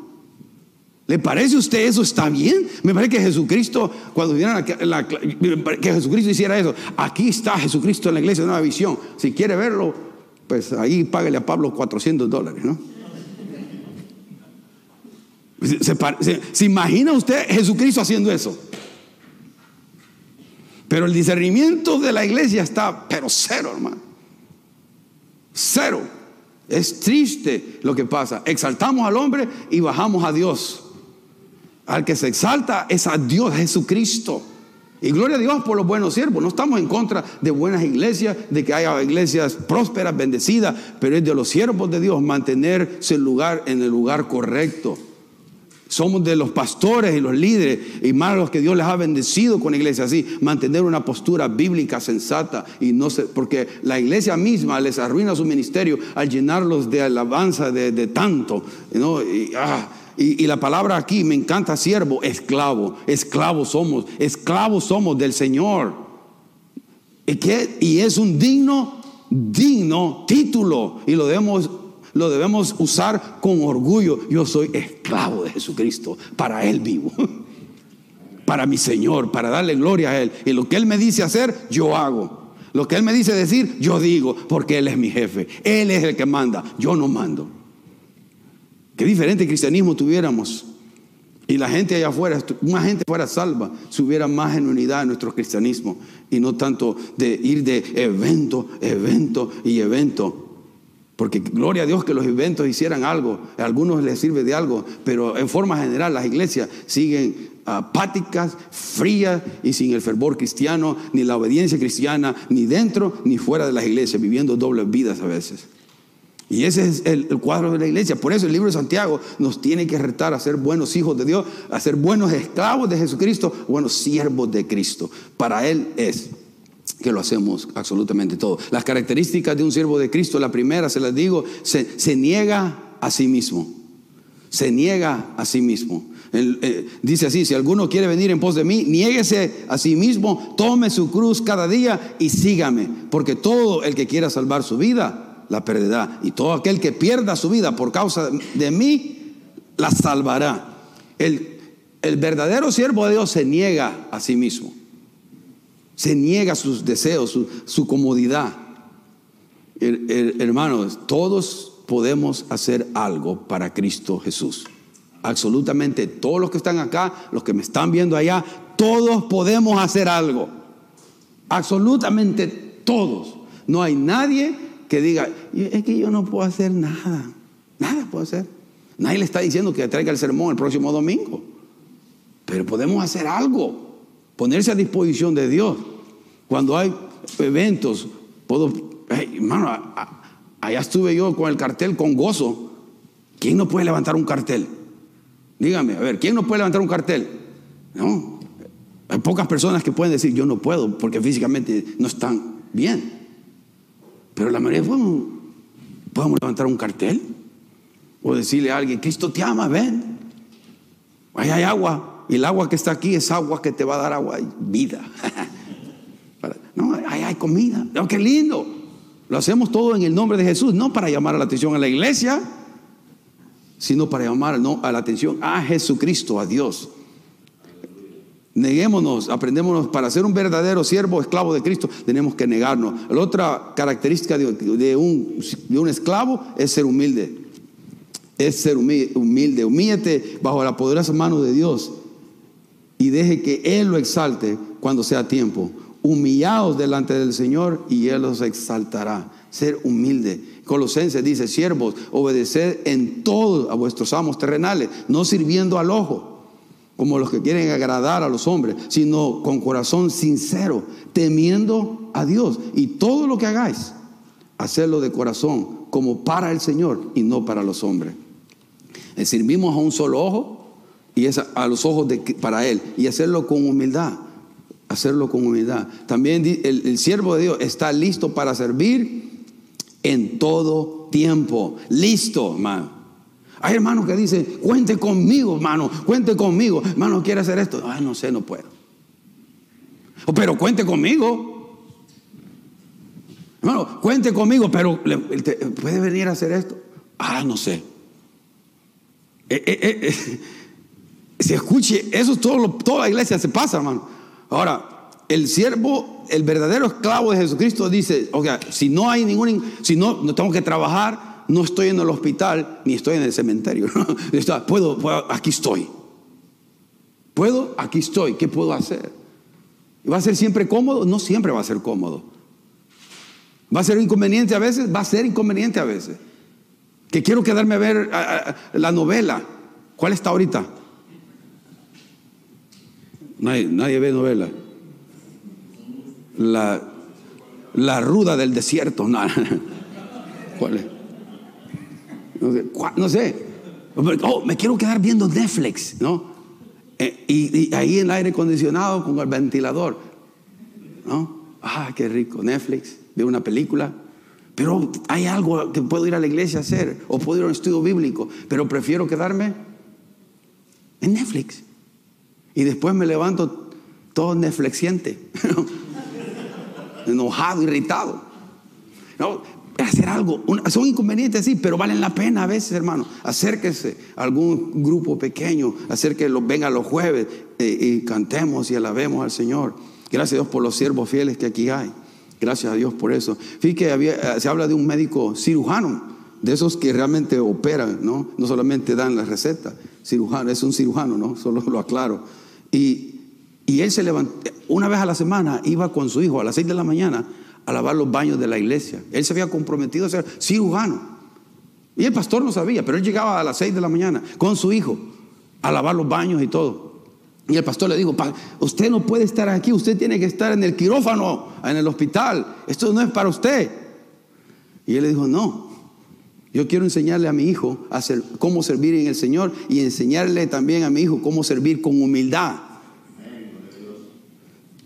¿Le parece a usted eso está bien? Me parece que Jesucristo, cuando vieran que Jesucristo hiciera eso, aquí está Jesucristo en la iglesia de Nueva Visión. Si quiere verlo, pues ahí págale a Pablo 400 dólares, ¿no? ¿Se, imagina usted Jesucristo haciendo eso? Pero el discernimiento de la iglesia está, pero cero, hermano. Cero. Es triste lo que pasa. Exaltamos al hombre y bajamos a Dios. Al que se exalta es a Dios, Jesucristo. Y gloria a Dios por los buenos siervos. No estamos en contra de buenas iglesias, de que haya iglesias prósperas, bendecidas, pero es de los siervos de Dios mantenerse el lugar en el lugar correcto. Somos de los pastores y los líderes y más los que Dios les ha bendecido con la iglesia así, mantener una postura bíblica sensata y no se, porque la iglesia misma les arruina su ministerio al llenarlos de alabanza de, tanto, ¿no? Ah, y, la palabra aquí me encanta, siervo, esclavo, esclavos somos, esclavos somos del Señor. ¿Y, y es un digno, digno título y lo debemos lo debemos usar con orgullo. Yo soy esclavo de Jesucristo, para Él vivo, para mi Señor, para darle gloria a Él. Y lo que Él me dice hacer, yo hago. Lo que Él me dice decir, yo digo, porque Él es mi jefe. Él es el que manda, yo no mando. Qué diferente cristianismo tuviéramos. Y la gente allá afuera, una gente fuera salva, si hubiera más en unidad en nuestro cristianismo y no tanto de ir de evento, evento y evento. Porque gloria a Dios que los eventos hicieran algo, a algunos les sirve de algo, pero en forma general las iglesias siguen apáticas, frías y sin el fervor cristiano, ni la obediencia cristiana, ni dentro ni fuera de las iglesias, viviendo dobles vidas a veces. Y ese es el, cuadro de la iglesia. Por eso el libro de Santiago nos tiene que retar a ser buenos hijos de Dios, a ser buenos esclavos de Jesucristo, buenos siervos de Cristo. Para Él es que lo hacemos absolutamente todo. Las características de un siervo de Cristo, la primera, se las digo, se, niega a sí mismo. Se niega a sí mismo. Eh, dice así, si alguno quiere venir en pos de mí, niéguese a sí mismo, tome su cruz cada día y sígame, porque todo el que quiera salvar su vida, la perderá. Y todo aquel que pierda su vida por causa de mí, la salvará. El, el verdadero siervo de Dios se niega a sí mismo se niega sus deseos, su, comodidad. hermanos, todos podemos hacer algo para Cristo Jesús. Absolutamente todos los que están acá, los que me están viendo allá, todos podemos hacer algo. Absolutamente todos. No hay nadie que diga, es que yo no puedo hacer nada. Nada puedo hacer. Nadie le está diciendo que traiga el sermón el próximo domingo. Pero podemos hacer algo ponerse a disposición de Dios. Cuando hay eventos, puedo, hermano, allá estuve yo con el cartel con gozo. ¿Quién no puede levantar un cartel? Dígame, a ver, ¿quién no puede levantar un cartel? No, hay pocas personas que pueden decir yo no puedo porque físicamente no están bien. Pero la mayoría podemos, levantar un cartel o decirle a alguien, Cristo te ama, ven. Ahí hay agua, y el agua que está aquí es agua que te va a dar agua vida. no, ahí hay comida. Oh, qué lindo. Lo hacemos todo en el nombre de Jesús, no para llamar la atención a la iglesia, sino para llamar no, a la atención a Jesucristo, a Dios. Neguémonos, aprendémonos, para ser un verdadero siervo, esclavo de Cristo, tenemos que negarnos. La otra característica de, un, de un esclavo es ser humilde. Es ser humilde. Humíllate bajo la poderosa mano de Dios y deje que Él lo exalte cuando sea tiempo. Humillaos delante del Señor y Él los exaltará. Ser humilde. Colosenses dice, siervos, obedeced en todo a vuestros amos terrenales, no sirviendo al ojo, como los que quieren agradar a los hombres, sino con corazón sincero, temiendo a Dios. Y todo lo que hagáis, hacerlo de corazón, como para el Señor y no para los hombres. Le servimos a un solo ojo y es a, los ojos de, para Él y hacerlo con humildad. Hacerlo con humildad. También el, el siervo de Dios está listo para servir en todo tiempo. Listo, hermano. Hay hermanos que dicen, cuente conmigo, hermano, cuente conmigo. Hermano, quiere hacer esto. Ay, no sé, no puedo. Oh, pero cuente conmigo. Hermano, cuente conmigo, pero ¿puede venir a hacer esto? Ah, no sé. Eh, eh, eh, se escuche, eso es todo, toda la iglesia se pasa, hermano. Ahora, el siervo, el verdadero esclavo de Jesucristo dice, o sea, si no hay ningún, si no, no tengo que trabajar, no estoy en el hospital, ni estoy en el cementerio. ¿Puedo, aquí estoy. ¿Puedo? Aquí estoy. ¿Qué puedo hacer? ¿Va a ser siempre cómodo? No siempre va a ser cómodo. ¿Va a ser inconveniente a veces? Va a ser inconveniente a veces. Que quiero quedarme a ver la novela. ¿Cuál está ahorita? Nadie, nadie ve novela. La, la ruda del desierto. ¿Cuál es? No sé. Oh, me quiero quedar viendo Netflix, ¿no? Eh, y, ahí en el aire acondicionado con el ventilador, ¿no? Ah, qué rico, Netflix, veo una película. Pero hay algo que puedo ir a la iglesia a hacer, o puedo ir a un estudio bíblico, pero prefiero quedarme en Netflix. Y después me levanto todo Netflixiente, enojado, irritado. ¿No? Hacer algo. son inconvenientes, sí, pero valen la pena a veces, hermano. Acérquese a algún grupo pequeño, acérquese, venga los jueves eh, y cantemos y alabemos al Señor. Gracias a Dios por los siervos fieles que aquí hay. Gracias a Dios por eso. Fíjate eh, se habla de un médico cirujano, de esos que realmente operan, ¿no? No solamente dan la receta. Cirujano, es un cirujano, ¿no? Solo lo aclaro. Y, y él se levantó, una vez a la semana iba con su hijo a las seis de la mañana a lavar los baños de la iglesia. Él se había comprometido a ser cirujano. Y el pastor no sabía, pero él llegaba a las 6 de la mañana con su hijo a lavar los baños y todo. Y el pastor le dijo, usted no puede estar aquí, usted tiene que estar en el quirófano, en el hospital. Esto no es para usted. Y él le dijo, no, yo quiero enseñarle a mi hijo a cómo servir en el Señor y enseñarle también a mi hijo cómo servir con humildad.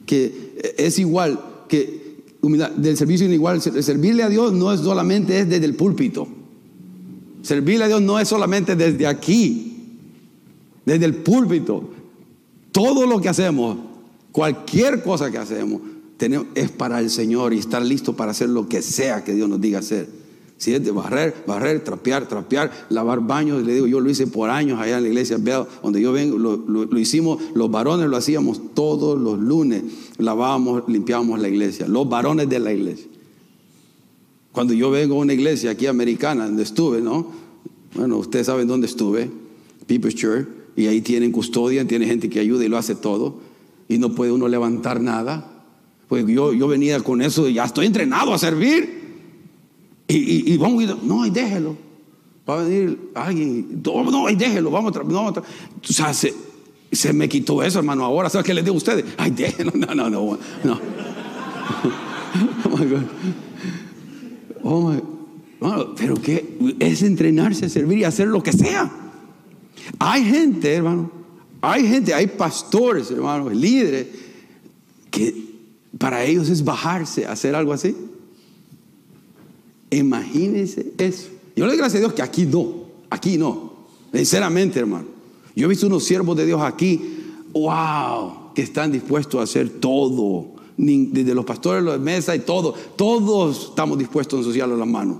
Que es igual que del servicio inigual. Servirle a Dios no es solamente es desde el púlpito. Servirle a Dios no es solamente desde aquí, desde el púlpito. Todo lo que hacemos, cualquier cosa que hacemos, es para el Señor y estar listo para hacer lo que sea que Dios nos diga hacer. Si es de barrer, barrer, trapear, trapear, lavar baños, le digo, yo lo hice por años allá en la iglesia, donde yo vengo, lo, hicimos, los varones lo hacíamos todos los lunes, lavábamos, limpiábamos la iglesia, los varones de la iglesia. Cuando yo vengo a una iglesia aquí americana, donde estuve, ¿no? Bueno, ustedes saben dónde estuve, People's Church, y ahí tienen custodia, tiene gente que ayuda y lo hace todo, y no puede uno levantar nada. Pues yo, yo venía con eso y ya estoy entrenado a servir. Y, vamos a no, y déjelo. Va a venir alguien, no, no, y déjelo, vamos a, no, o sea, se, me quitó eso, hermano. Ahora, ¿sabes qué les digo a ustedes? Ay, déjelo, no, no, no, no. oh my God. Oh my, pero que es entrenarse a servir y hacer lo que sea. Hay gente, hermano, hay gente, hay pastores, hermano, líderes, que para ellos es bajarse hacer algo así. Imagínense eso. Yo le doy gracias a Dios que aquí no, aquí no. Sinceramente, hermano. Yo he visto unos siervos de Dios aquí, wow, que están dispuestos a hacer todo. Desde los pastores, los de mesa y todo. Todos estamos dispuestos a ensuciarle las manos.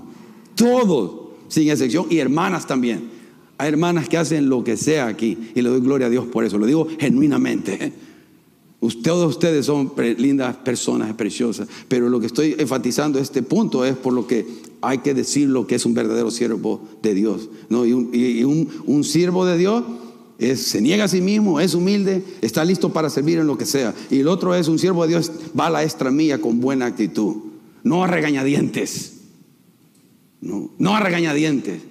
Todos, sin excepción. Y hermanas también. Hay hermanas que hacen lo que sea aquí. Y le doy gloria a Dios por eso. Lo digo genuinamente. Todos ustedes son lindas personas, preciosas, pero lo que estoy enfatizando este punto es por lo que hay que decir lo que es un verdadero siervo de Dios. ¿no? Y, un, siervo de Dios es, se niega a sí mismo, es humilde, está listo para servir en lo que sea. Y el otro es un siervo de Dios, va a la extra mía con buena actitud, no a regañadientes. No, no a regañadientes.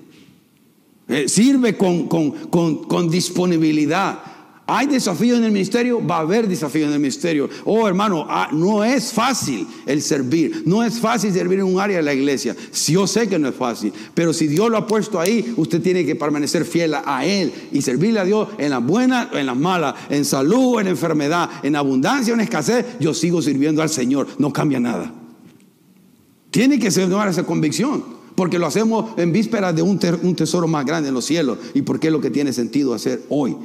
Eh, sirve con, con disponibilidad Hay desafíos en el ministerio, va a haber desafíos en el ministerio. Oh, hermano, ah, no es fácil el servir. No es fácil servir en un área de la iglesia. Yo sé que no es fácil, pero si Dios lo ha puesto ahí, usted tiene que permanecer fiel a Él y servirle a Dios en las buenas, en las malas, en salud, en enfermedad, en abundancia, en escasez. Yo sigo sirviendo al Señor. No cambia nada. Tiene que ser esa convicción, porque lo hacemos en vísperas de un, tesoro más grande en los cielos y porque es lo que tiene sentido hacer hoy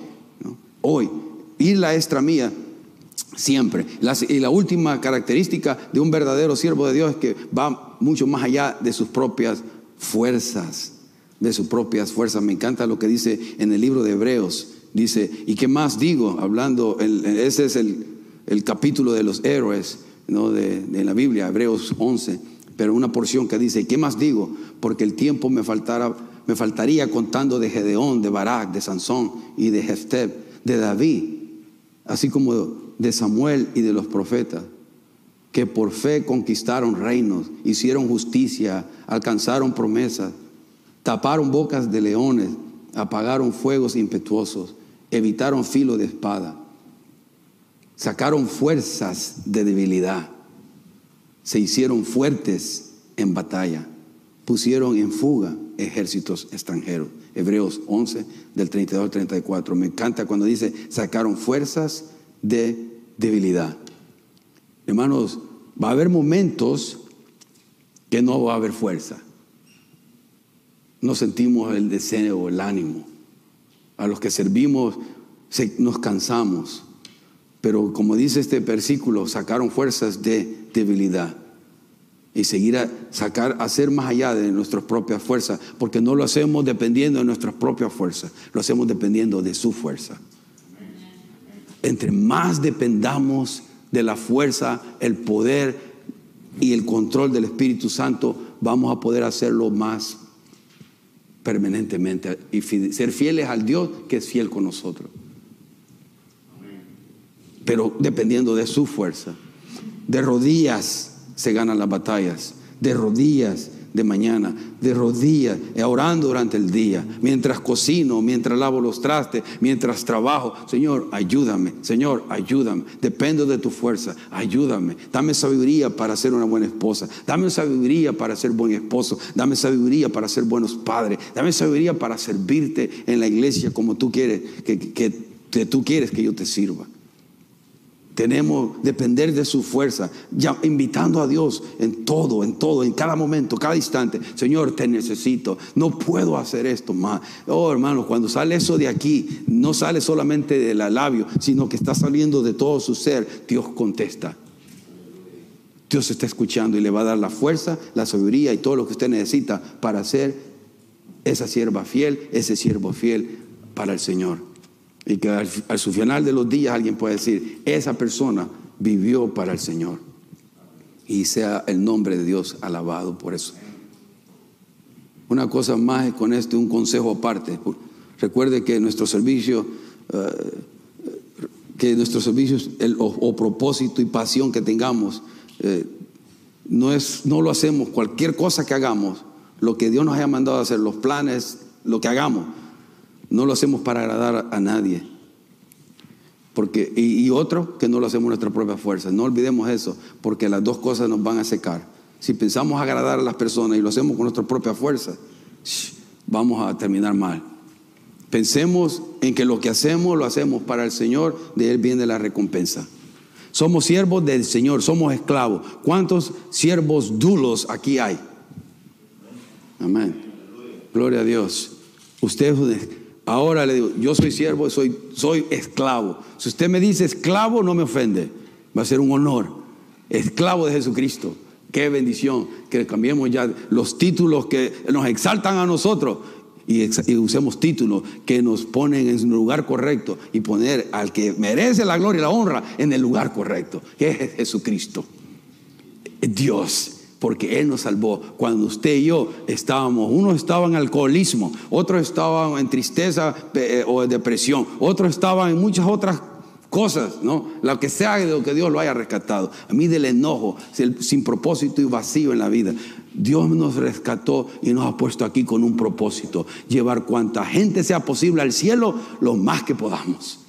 hoy. Ir la extra mía siempre. y la última característica de un verdadero siervo de Dios es que va mucho más allá de sus propias fuerzas. De sus propias fuerzas. Me encanta lo que dice en el libro de Hebreos. Dice, ¿y qué más digo? Hablando, ese es el, capítulo de los héroes de, la Biblia, Hebreos 11. Pero una porción que dice, ¿qué más digo? Porque el tiempo me, faltara, me faltaría contando de Gedeón, de Barak, de Sansón y de Jefteb de David, así como de Samuel y de los profetas, que por fe conquistaron reinos, hicieron justicia, alcanzaron promesas, taparon bocas de leones, apagaron fuegos impetuosos, evitaron filo de espada, sacaron fuerzas de debilidad, se hicieron fuertes en batalla, pusieron en fuga ejércitos extranjeros. Hebreos 11, del 32 al 34. Me encanta cuando dice, sacaron fuerzas de debilidad. Hermanos, va a haber momentos que no va a haber fuerza. No sentimos el deseo o el ánimo. A los que servimos nos cansamos. Pero como dice este versículo, sacaron fuerzas de debilidad y seguir a sacar, hacer más allá de nuestras propias fuerzas, porque no lo hacemos dependiendo de nuestras propias fuerzas, lo hacemos dependiendo de su fuerza. Entre más dependamos de la fuerza, el poder y el control del Espíritu Santo, vamos a poder hacerlo más permanentemente y ser fieles al Dios que es fiel con nosotros. Pero dependiendo de su fuerza, de rodillas se ganan las batallas. De rodillas de mañana, de rodillas, eh, orando durante el día, mientras cocino, mientras lavo los trastes, mientras trabajo. Señor, ayúdame, Señor, ayúdame. Dependo de tu fuerza, ayúdame. Dame sabiduría para ser una buena esposa. Dame sabiduría para ser buen esposo. Dame sabiduría para ser buenos padres. Dame sabiduría para servirte en la iglesia como tú quieres, que, que tú quieres que yo te sirva. Tenemos depender de su fuerza, invitando a Dios en todo, en todo, en cada momento, cada instante. Señor, te necesito. No puedo hacer esto más. Oh, hermano, cuando sale eso de aquí, no sale solamente del labio, sino que está saliendo de todo su ser. Dios contesta. Dios está escuchando y le va a dar la fuerza, la sabiduría y todo lo que usted necesita para ser esa sierva fiel, ese siervo fiel para el Señor. Y que al, su final de los días alguien puede decir, esa persona vivió para el Señor. Y sea el nombre de Dios alabado por eso. Una cosa más con esto, un consejo aparte. Recuerde que nuestro servicio, eh, que nuestros servicios el, o, propósito y pasión que tengamos, eh, no, es, no lo hacemos, cualquier cosa que hagamos, lo que Dios nos haya mandado a hacer, los planes, lo que hagamos, no lo hacemos para agradar a nadie. Porque, y, otro, que no lo hacemos nuestra propia fuerza. No olvidemos eso, porque las dos cosas nos van a secar. Si pensamos agradar a las personas y lo hacemos con nuestra propia fuerza, vamos a terminar mal. Pensemos en que lo que hacemos lo hacemos para el Señor, de Él viene la recompensa. Somos siervos del Señor, somos esclavos. ¿Cuántos siervos dulos aquí hay? Amén. Gloria a Dios. Usted Ahora le digo, yo soy siervo, soy, soy esclavo. Si usted me dice esclavo, no me ofende. Va a ser un honor. Esclavo de Jesucristo. Qué bendición que cambiemos ya los títulos que nos exaltan a nosotros y, usemos títulos que nos ponen en su lugar correcto y poner al que merece la gloria y la honra en el lugar correcto, que es Jesucristo. Dios porque Él nos salvó. Cuando usted y yo estábamos, unos estaban en alcoholismo, otros estaban en tristeza eh, o depresión, otros estaban en muchas otras cosas, ¿no? Lo que sea de lo que Dios lo haya rescatado. A mí del enojo, sin propósito y vacío en la vida. Dios nos rescató y nos ha puesto aquí con un propósito, llevar cuanta gente sea posible al cielo lo más que podamos.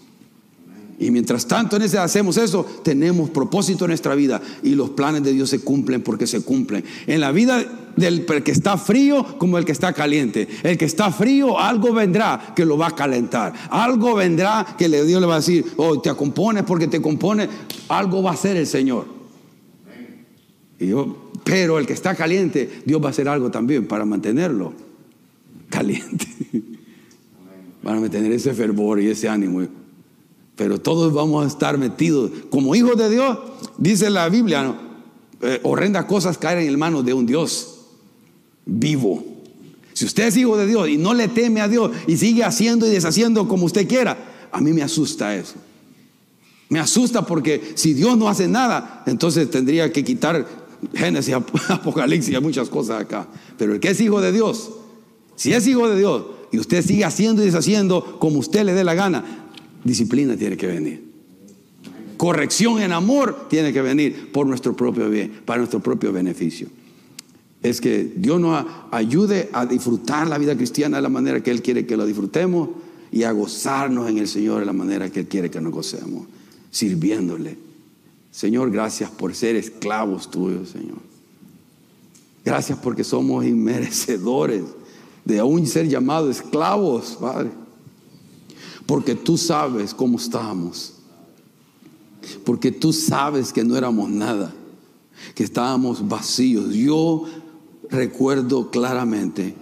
Y mientras tanto en ese hacemos eso, tenemos propósito en nuestra vida y los planes de Dios se cumplen porque se cumplen. En la vida del que está frío como el que está caliente. El que está frío, algo vendrá que lo va a calentar. Algo vendrá que Dios le va a decir, oh, te compones porque te compones. Algo va a hacer el Señor. Y yo, pero el que está caliente, Dios va a hacer algo también para mantenerlo caliente. Para mantener ese fervor y ese ánimo. Pero todos vamos a estar metidos. Como hijos de Dios, dice la Biblia, eh, horrendas cosas caen en manos de un Dios vivo. Si usted es hijo de Dios y no le teme a Dios y sigue haciendo y deshaciendo como usted quiera, a mí me asusta eso. Me asusta porque si Dios no hace nada, entonces tendría que quitar Génesis, Apocalipsis y muchas cosas acá. Pero el que es hijo de Dios, si es hijo de Dios y usted sigue haciendo y deshaciendo como usted le dé la gana, disciplina tiene que venir. Corrección en amor tiene que venir por nuestro propio bien, para nuestro propio beneficio. Es que Dios nos ayude a disfrutar la vida cristiana de la manera que Él quiere que lo disfrutemos y a gozarnos en el Señor de la manera que Él quiere que nos gocemos, sirviéndole. Señor, gracias por ser esclavos tuyos, Señor. Gracias porque somos inmerecedores de aún ser llamados esclavos, Padre. Porque tú sabes cómo estábamos. Porque tú sabes que no éramos nada, que estábamos vacíos. Yo recuerdo claramente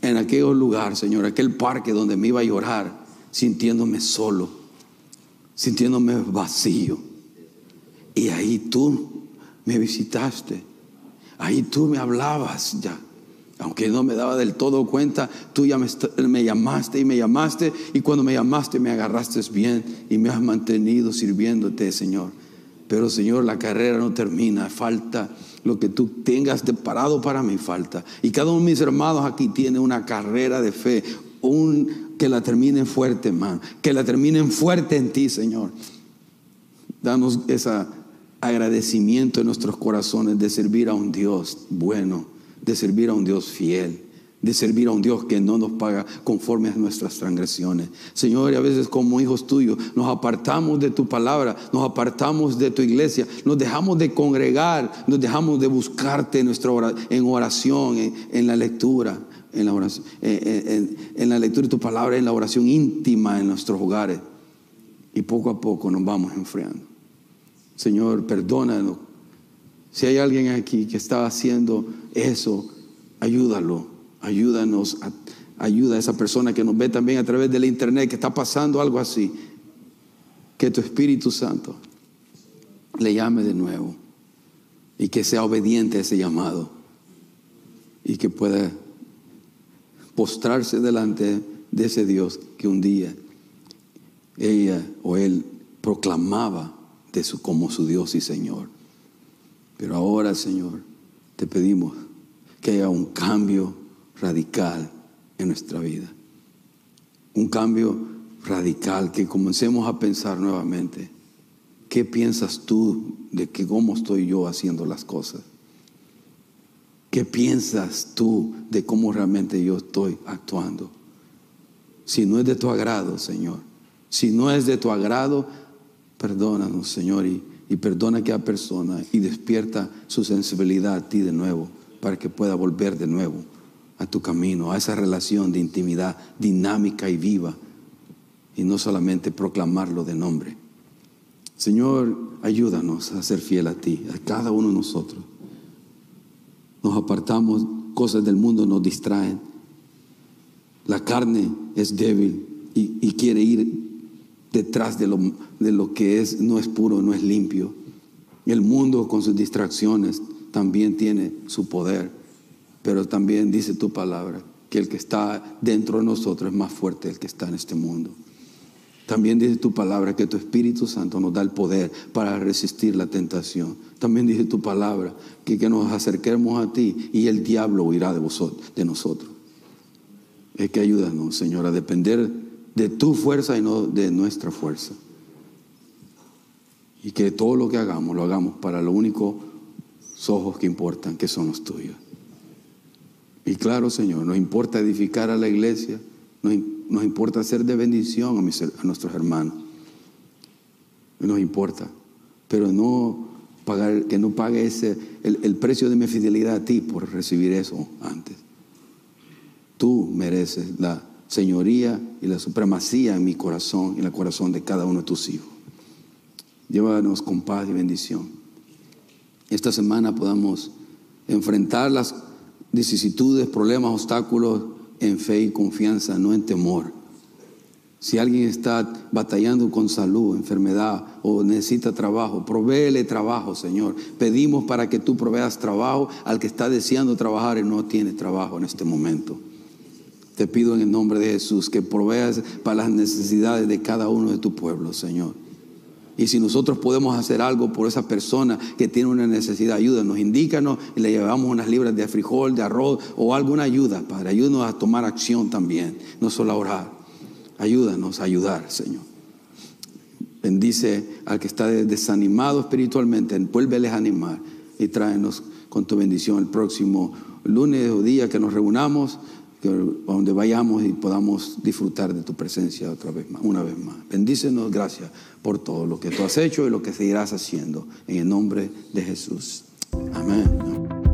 en aquel lugar, Señor, aquel parque donde me iba a llorar, sintiéndome solo, sintiéndome vacío. Y ahí tú me visitaste, ahí tú me hablabas ya. Aunque no me daba del todo cuenta, tú ya me, llamaste y me llamaste y cuando me llamaste me agarraste bien y me has mantenido sirviéndote, Señor. Pero Señor, la carrera no termina, falta lo que tú tengas deparado para mí, falta. Y cada uno de mis hermanos aquí tiene una carrera de fe, un, que la terminen fuerte, man, que la terminen fuerte en ti, Señor. Danos ese agradecimiento en nuestros corazones de servir a un Dios bueno de servir a un Dios fiel, de servir a un Dios que no nos paga conforme a nuestras transgresiones. Señor, y a veces como hijos tuyos nos apartamos de tu palabra, nos apartamos de tu iglesia, nos dejamos de congregar, nos dejamos de buscarte en, nuestra en oración, en, la lectura, en la, oración, en la lectura de tu palabra, en la oración íntima en nuestros hogares. Y poco a poco nos vamos enfriando. Señor, perdónanos si hay alguien aquí que está haciendo eso, ayúdalo, ayúdanos, ayuda a esa persona que nos ve también a través del internet, que está pasando algo así. Que tu Espíritu Santo le llame de nuevo y que sea obediente a ese llamado y que pueda postrarse delante de ese Dios que un día ella o él proclamaba como su Dios y Señor. Pero ahora, Señor, te pedimos que haya un cambio radical en nuestra vida. Un cambio radical, que comencemos a pensar nuevamente. ¿Qué piensas tú de que cómo estoy yo haciendo las cosas? ¿Qué piensas tú de cómo realmente yo estoy actuando? Si no es de tu agrado, Señor. Si no es de tu agrado, perdónanos, Señor, y y perdona a aquella persona y despierta su sensibilidad a ti de nuevo para que pueda volver de nuevo a tu camino, a esa relación de intimidad dinámica y viva y no solamente proclamarlo de nombre. Señor, ayúdanos a ser fiel a ti, a cada uno de nosotros. Nos apartamos, cosas del mundo nos distraen. La carne es débil y, y quiere ir detrás de lo, de lo que es, no es puro, no es limpio. El mundo con sus distracciones también tiene su poder, pero también dice tu palabra que el que está dentro de nosotros es más fuerte el que está en este mundo. También dice tu palabra que tu Espíritu Santo nos da el poder para resistir la tentación. También dice tu palabra que, que nos acerquemos a ti y el diablo huirá de, vosotros, de nosotros. Es que ayúdanos, Señor, a depender de tu fuerza y no de nuestra fuerza. Y que todo lo que hagamos lo hagamos para los únicos ojos que importan, que son los tuyos. Y claro, Señor, nos importa edificar a la iglesia, nos, importa ser de bendición a, a nuestros hermanos. nos importa, pero no pagar, que no pague ese, el, el precio de mi fidelidad a ti por recibir eso antes. Tú mereces la señoría y la supremacía en mi corazón y en el corazón de cada uno de tus hijos. Llévanos con paz y bendición. Esta semana podamos enfrentar las vicisitudes, problemas, obstáculos en fe y confianza, no en temor. Si alguien está batallando con salud, enfermedad o necesita trabajo, provéele trabajo, Señor. Pedimos para que tú proveas trabajo al que está deseando trabajar y no tiene trabajo en este momento. Te pido en el nombre de Jesús que proveas para las necesidades de cada uno de tu pueblo, Señor. Y si nosotros podemos hacer algo por esa persona que tiene una necesidad, ayúdanos, indícanos y le llevamos unas libras de frijol, de arroz o alguna ayuda, Padre. Ayúdanos a tomar acción también, no solo a orar. Ayúdanos a ayudar, Señor. Bendice al que está desanimado espiritualmente, vuélveles a animar y tráenos con tu bendición el próximo lunes o día que nos reunamos que donde vayamos y podamos disfrutar de tu presencia otra vez más, una vez más. Bendícenos, gracias por todo lo que tú has hecho y lo que seguirás haciendo. En el nombre de Jesús. Amén.